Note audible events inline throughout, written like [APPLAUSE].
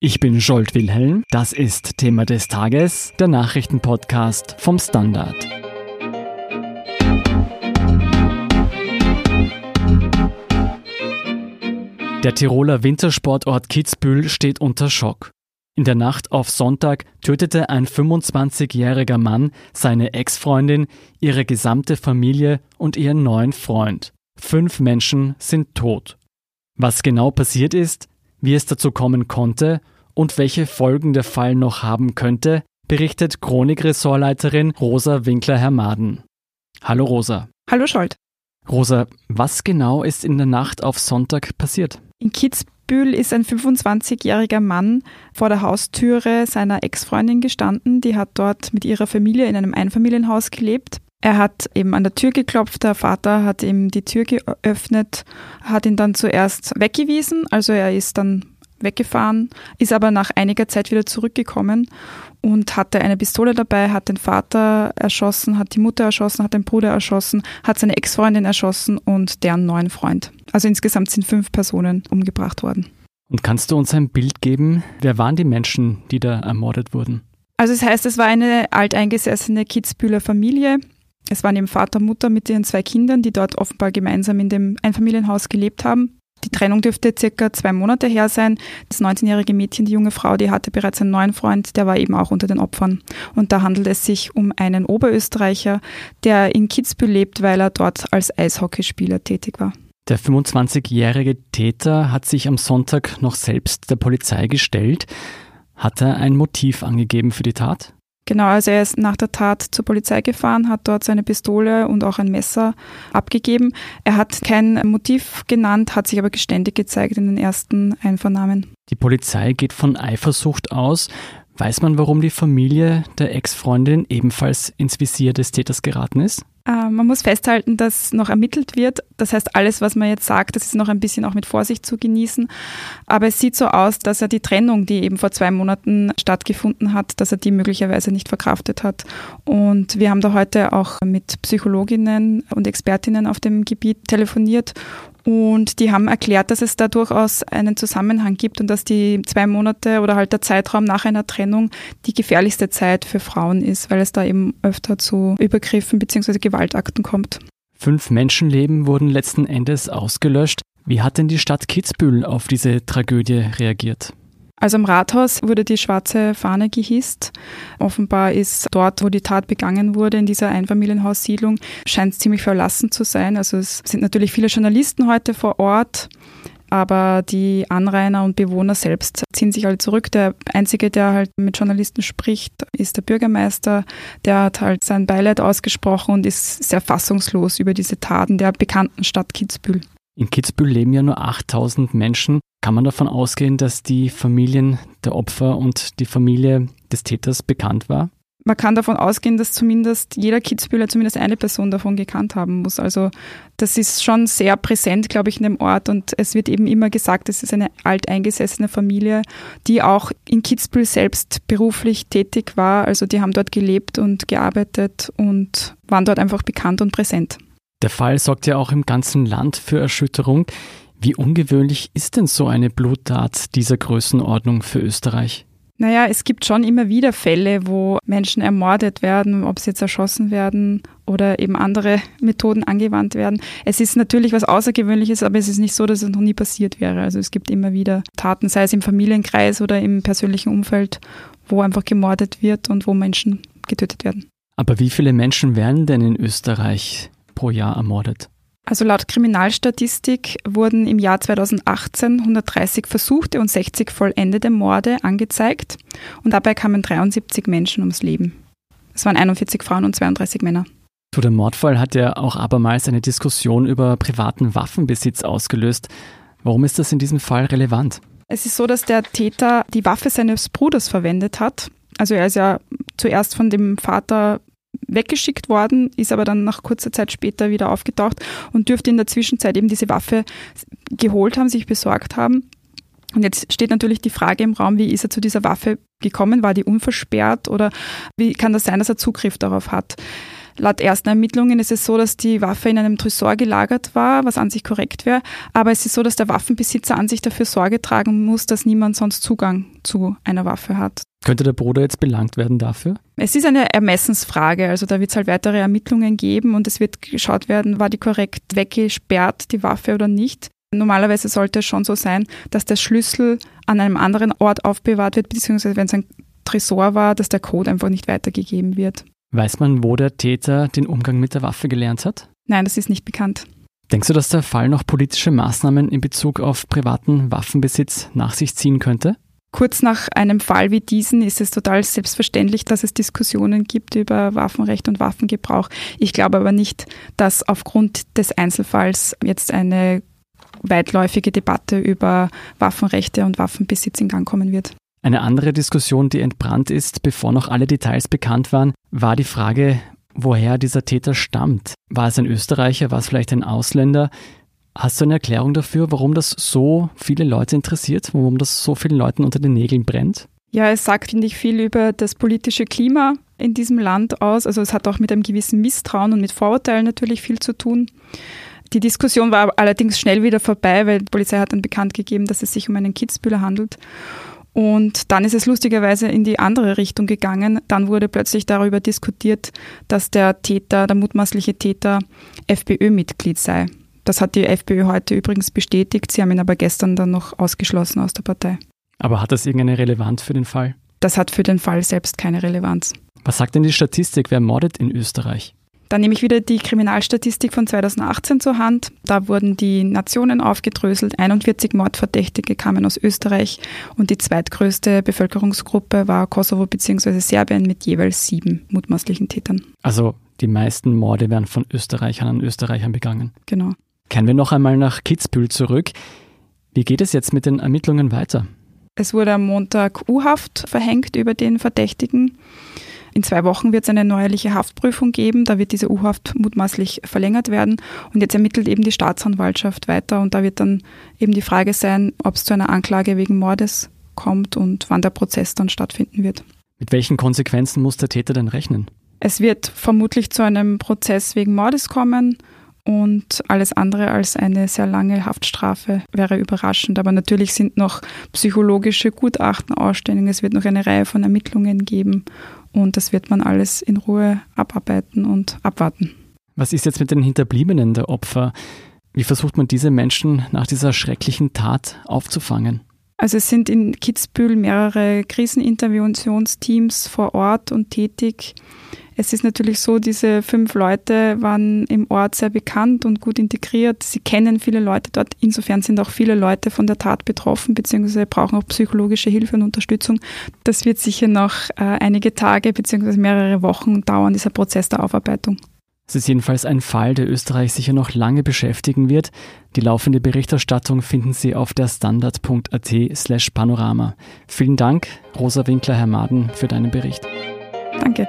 Ich bin Scholt Wilhelm. Das ist Thema des Tages, der Nachrichtenpodcast vom Standard. Der Tiroler Wintersportort Kitzbühel steht unter Schock. In der Nacht auf Sonntag tötete ein 25-jähriger Mann seine Ex-Freundin, ihre gesamte Familie und ihren neuen Freund. Fünf Menschen sind tot. Was genau passiert ist, wie es dazu kommen konnte und welche Folgen der Fall noch haben könnte, berichtet Chronik-Ressortleiterin Rosa Winkler-Hermaden. Hallo Rosa. Hallo Scholt. Rosa, was genau ist in der Nacht auf Sonntag passiert? In Kitzbühel ist ein 25-jähriger Mann vor der Haustüre seiner Ex-Freundin gestanden. Die hat dort mit ihrer Familie in einem Einfamilienhaus gelebt. Er hat eben an der Tür geklopft, der Vater hat ihm die Tür geöffnet, hat ihn dann zuerst weggewiesen, also er ist dann weggefahren, ist aber nach einiger Zeit wieder zurückgekommen und hatte eine Pistole dabei, hat den Vater erschossen, hat die Mutter erschossen, hat den Bruder erschossen, hat seine Ex-Freundin erschossen und deren neuen Freund. Also insgesamt sind fünf Personen umgebracht worden. Und kannst du uns ein Bild geben? Wer waren die Menschen, die da ermordet wurden? Also es heißt, es war eine alteingesessene Kitzbühler Familie. Es waren eben Vater, Mutter mit ihren zwei Kindern, die dort offenbar gemeinsam in dem Einfamilienhaus gelebt haben. Die Trennung dürfte circa zwei Monate her sein. Das 19-jährige Mädchen, die junge Frau, die hatte bereits einen neuen Freund, der war eben auch unter den Opfern. Und da handelt es sich um einen Oberösterreicher, der in Kitzbühel lebt, weil er dort als Eishockeyspieler tätig war. Der 25-jährige Täter hat sich am Sonntag noch selbst der Polizei gestellt. Hat er ein Motiv angegeben für die Tat? Genau, also er ist nach der Tat zur Polizei gefahren, hat dort seine Pistole und auch ein Messer abgegeben. Er hat kein Motiv genannt, hat sich aber geständig gezeigt in den ersten Einvernahmen. Die Polizei geht von Eifersucht aus. Weiß man, warum die Familie der Ex-Freundin ebenfalls ins Visier des Täters geraten ist? Äh, man muss festhalten, dass noch ermittelt wird. Das heißt, alles, was man jetzt sagt, das ist noch ein bisschen auch mit Vorsicht zu genießen. Aber es sieht so aus, dass er die Trennung, die eben vor zwei Monaten stattgefunden hat, dass er die möglicherweise nicht verkraftet hat. Und wir haben da heute auch mit Psychologinnen und Expertinnen auf dem Gebiet telefoniert und die haben erklärt, dass es da durchaus einen Zusammenhang gibt und dass die zwei Monate oder halt der Zeitraum nach einer Trennung die gefährlichste Zeit für Frauen ist, weil es da eben öfter zu Übergriffen bzw. Gewaltakten kommt. Fünf Menschenleben wurden letzten Endes ausgelöscht. Wie hat denn die Stadt Kitzbühel auf diese Tragödie reagiert? Also im Rathaus wurde die schwarze Fahne gehisst. Offenbar ist dort, wo die Tat begangen wurde, in dieser Einfamilienhaussiedlung, scheint es ziemlich verlassen zu sein. Also es sind natürlich viele Journalisten heute vor Ort. Aber die Anrainer und Bewohner selbst ziehen sich halt zurück. Der Einzige, der halt mit Journalisten spricht, ist der Bürgermeister. Der hat halt sein Beileid ausgesprochen und ist sehr fassungslos über diese Taten der bekannten Stadt Kitzbühel. In Kitzbühel leben ja nur 8000 Menschen. Kann man davon ausgehen, dass die Familien der Opfer und die Familie des Täters bekannt war? Man kann davon ausgehen, dass zumindest jeder Kitzbühler zumindest eine Person davon gekannt haben muss. Also das ist schon sehr präsent, glaube ich, in dem Ort. Und es wird eben immer gesagt, es ist eine alteingesessene Familie, die auch in Kitzbühel selbst beruflich tätig war. Also die haben dort gelebt und gearbeitet und waren dort einfach bekannt und präsent. Der Fall sorgt ja auch im ganzen Land für Erschütterung. Wie ungewöhnlich ist denn so eine Bluttat dieser Größenordnung für Österreich? Naja, es gibt schon immer wieder Fälle, wo Menschen ermordet werden, ob sie jetzt erschossen werden oder eben andere [LAUGHS] Methoden angewandt werden. Es ist natürlich was Außergewöhnliches, aber es ist nicht so, dass es noch nie passiert wäre. Also es gibt immer wieder Taten, sei es im Familienkreis oder im persönlichen Umfeld, wo einfach gemordet wird und wo Menschen getötet werden. Aber wie viele Menschen werden denn in Österreich pro Jahr ermordet? Also laut Kriminalstatistik wurden im Jahr 2018 130 versuchte und 60 vollendete Morde angezeigt und dabei kamen 73 Menschen ums Leben. Es waren 41 Frauen und 32 Männer. Zu der Mordfall hat ja auch abermals eine Diskussion über privaten Waffenbesitz ausgelöst. Warum ist das in diesem Fall relevant? Es ist so, dass der Täter die Waffe seines Bruders verwendet hat. Also er ist ja zuerst von dem Vater weggeschickt worden, ist aber dann nach kurzer Zeit später wieder aufgetaucht und dürfte in der Zwischenzeit eben diese Waffe geholt haben, sich besorgt haben. Und jetzt steht natürlich die Frage im Raum, wie ist er zu dieser Waffe gekommen? War die unversperrt oder wie kann das sein, dass er Zugriff darauf hat? Laut ersten Ermittlungen ist es so, dass die Waffe in einem Tresor gelagert war, was an sich korrekt wäre. Aber es ist so, dass der Waffenbesitzer an sich dafür Sorge tragen muss, dass niemand sonst Zugang zu einer Waffe hat. Könnte der Bruder jetzt belangt werden dafür? Es ist eine Ermessensfrage. Also da wird es halt weitere Ermittlungen geben und es wird geschaut werden, war die korrekt weggesperrt, die Waffe oder nicht. Normalerweise sollte es schon so sein, dass der Schlüssel an einem anderen Ort aufbewahrt wird, beziehungsweise wenn es ein Tresor war, dass der Code einfach nicht weitergegeben wird. Weiß man, wo der Täter den Umgang mit der Waffe gelernt hat? Nein, das ist nicht bekannt. Denkst du, dass der Fall noch politische Maßnahmen in Bezug auf privaten Waffenbesitz nach sich ziehen könnte? Kurz nach einem Fall wie diesen ist es total selbstverständlich, dass es Diskussionen gibt über Waffenrecht und Waffengebrauch. Ich glaube aber nicht, dass aufgrund des Einzelfalls jetzt eine weitläufige Debatte über Waffenrechte und Waffenbesitz in Gang kommen wird. Eine andere Diskussion, die entbrannt ist, bevor noch alle Details bekannt waren, war die Frage, woher dieser Täter stammt. War es ein Österreicher, war es vielleicht ein Ausländer? Hast du eine Erklärung dafür, warum das so viele Leute interessiert, warum das so vielen Leuten unter den Nägeln brennt? Ja, es sagt, finde ich, viel über das politische Klima in diesem Land aus. Also es hat auch mit einem gewissen Misstrauen und mit Vorurteilen natürlich viel zu tun. Die Diskussion war allerdings schnell wieder vorbei, weil die Polizei hat dann bekannt gegeben, dass es sich um einen Kitzbühler handelt. Und dann ist es lustigerweise in die andere Richtung gegangen. Dann wurde plötzlich darüber diskutiert, dass der Täter, der mutmaßliche Täter, FPÖ-Mitglied sei. Das hat die FPÖ heute übrigens bestätigt. Sie haben ihn aber gestern dann noch ausgeschlossen aus der Partei. Aber hat das irgendeine Relevanz für den Fall? Das hat für den Fall selbst keine Relevanz. Was sagt denn die Statistik, wer mordet in Österreich? Dann nehme ich wieder die Kriminalstatistik von 2018 zur Hand. Da wurden die Nationen aufgedröselt. 41 Mordverdächtige kamen aus Österreich und die zweitgrößte Bevölkerungsgruppe war Kosovo bzw. Serbien mit jeweils sieben mutmaßlichen Tätern. Also die meisten Morde werden von Österreichern an Österreichern begangen. Genau. Kehren wir noch einmal nach Kitzbühel zurück. Wie geht es jetzt mit den Ermittlungen weiter? Es wurde am Montag U-Haft verhängt über den Verdächtigen. In zwei Wochen wird es eine neuerliche Haftprüfung geben. Da wird diese U-Haft mutmaßlich verlängert werden. Und jetzt ermittelt eben die Staatsanwaltschaft weiter. Und da wird dann eben die Frage sein, ob es zu einer Anklage wegen Mordes kommt und wann der Prozess dann stattfinden wird. Mit welchen Konsequenzen muss der Täter denn rechnen? Es wird vermutlich zu einem Prozess wegen Mordes kommen und alles andere als eine sehr lange Haftstrafe wäre überraschend. Aber natürlich sind noch psychologische Gutachten ausständig. Es wird noch eine Reihe von Ermittlungen geben und das wird man alles in Ruhe abarbeiten und abwarten. Was ist jetzt mit den Hinterbliebenen der Opfer? Wie versucht man diese Menschen nach dieser schrecklichen Tat aufzufangen? Also es sind in Kitzbühel mehrere Kriseninterventionsteams vor Ort und tätig. Es ist natürlich so, diese fünf Leute waren im Ort sehr bekannt und gut integriert. Sie kennen viele Leute dort. Insofern sind auch viele Leute von der Tat betroffen, beziehungsweise brauchen auch psychologische Hilfe und Unterstützung. Das wird sicher noch äh, einige Tage beziehungsweise mehrere Wochen dauern, dieser Prozess der Aufarbeitung. Es ist jedenfalls ein Fall, der Österreich sicher noch lange beschäftigen wird. Die laufende Berichterstattung finden Sie auf der standard.at slash panorama. Vielen Dank, Rosa Winkler, Herr Maden, für deinen Bericht. Danke.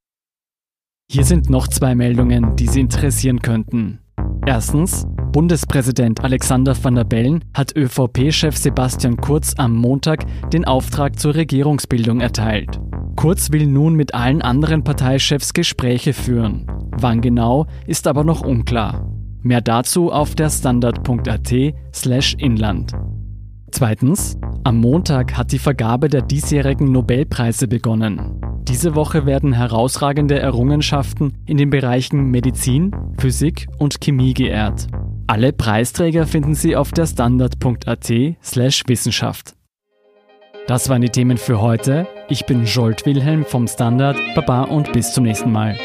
Hier sind noch zwei Meldungen, die Sie interessieren könnten. Erstens, Bundespräsident Alexander van der Bellen hat ÖVP-Chef Sebastian Kurz am Montag den Auftrag zur Regierungsbildung erteilt. Kurz will nun mit allen anderen Parteichefs Gespräche führen. Wann genau, ist aber noch unklar. Mehr dazu auf der standard.at slash Inland. Zweitens, am Montag hat die Vergabe der diesjährigen Nobelpreise begonnen. Diese Woche werden herausragende Errungenschaften in den Bereichen Medizin, Physik und Chemie geehrt. Alle Preisträger finden Sie auf der standard.at slash Wissenschaft. Das waren die Themen für heute. Ich bin Jolt Wilhelm vom Standard. Baba und bis zum nächsten Mal.